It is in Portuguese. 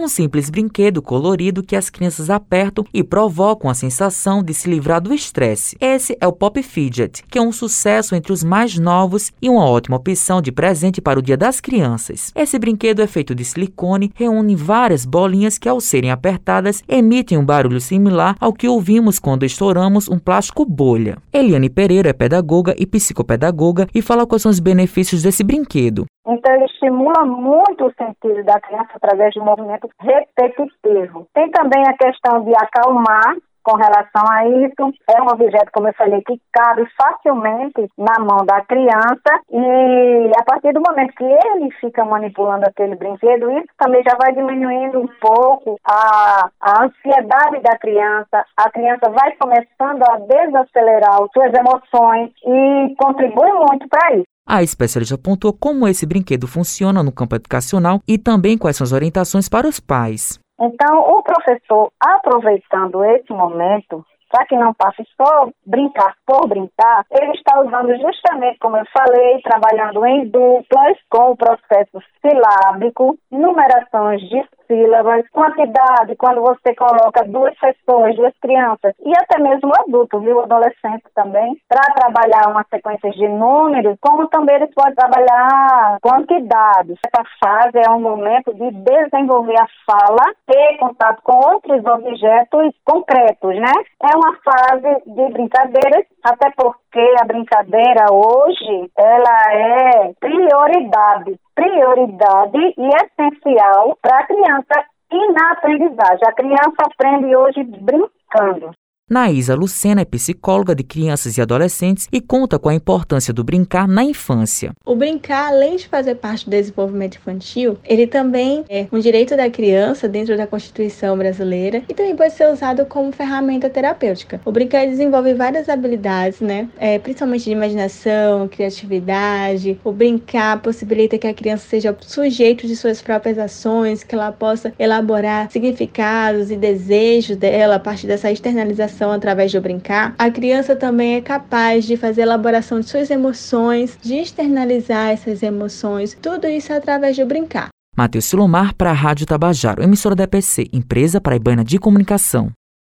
um simples brinquedo colorido que as crianças apertam e provocam a sensação de se livrar do estresse. Esse é o Pop Fidget, que é um sucesso entre os mais novos e uma ótima opção de presente para o Dia das Crianças. Esse brinquedo é feito de silicone, reúne várias bolinhas que, ao serem apertadas, emitem um barulho similar ao que ouvimos quando estouramos um plástico bolha. Eliane Pereira é pedagoga e psicopedagoga e fala quais são os benefícios desse brinquedo. Então, ele estimula muito o sentido da criança através de um movimento repetitivo. Tem também a questão de acalmar com relação a isso. É um objeto, como eu falei, que cabe facilmente na mão da criança e a partir do momento que ele fica manipulando aquele brinquedo, isso também já vai diminuindo um pouco a, a ansiedade da criança. A criança vai começando a desacelerar suas emoções e contribui muito para isso. A especialista apontou como esse brinquedo funciona no campo educacional e também quais são as orientações para os pais. Então, o professor, aproveitando esse momento, para que não passe só brincar por brincar, ele está usando justamente, como eu falei, trabalhando em duplas, com o processo silábico, numerações de sílabas, quantidade, quando você coloca duas pessoas, duas crianças, e até mesmo adulto, viu, adolescente também, para trabalhar uma sequência de números, como também eles podem trabalhar quantidades. Essa fase é um momento de desenvolver a fala, ter contato com outros objetos concretos, né? É uma fase de brincadeiras, até porque a brincadeira hoje, ela é prioridade prioridade e essencial para a criança e na aprendizagem. A criança aprende hoje brincando. Naísa Lucena é psicóloga de crianças e adolescentes e conta com a importância do brincar na infância. O brincar, além de fazer parte do desenvolvimento infantil, ele também é um direito da criança dentro da Constituição brasileira e também pode ser usado como ferramenta terapêutica. O brincar desenvolve várias habilidades, né? É, principalmente de imaginação, criatividade. O brincar possibilita que a criança seja sujeito de suas próprias ações, que ela possa elaborar significados e desejos dela a partir dessa externalização através do brincar, a criança também é capaz de fazer elaboração de suas emoções, de externalizar essas emoções, tudo isso através do brincar. Matheus Silomar para a Rádio Tabajaro, emissora da EPC, empresa paraibana de comunicação.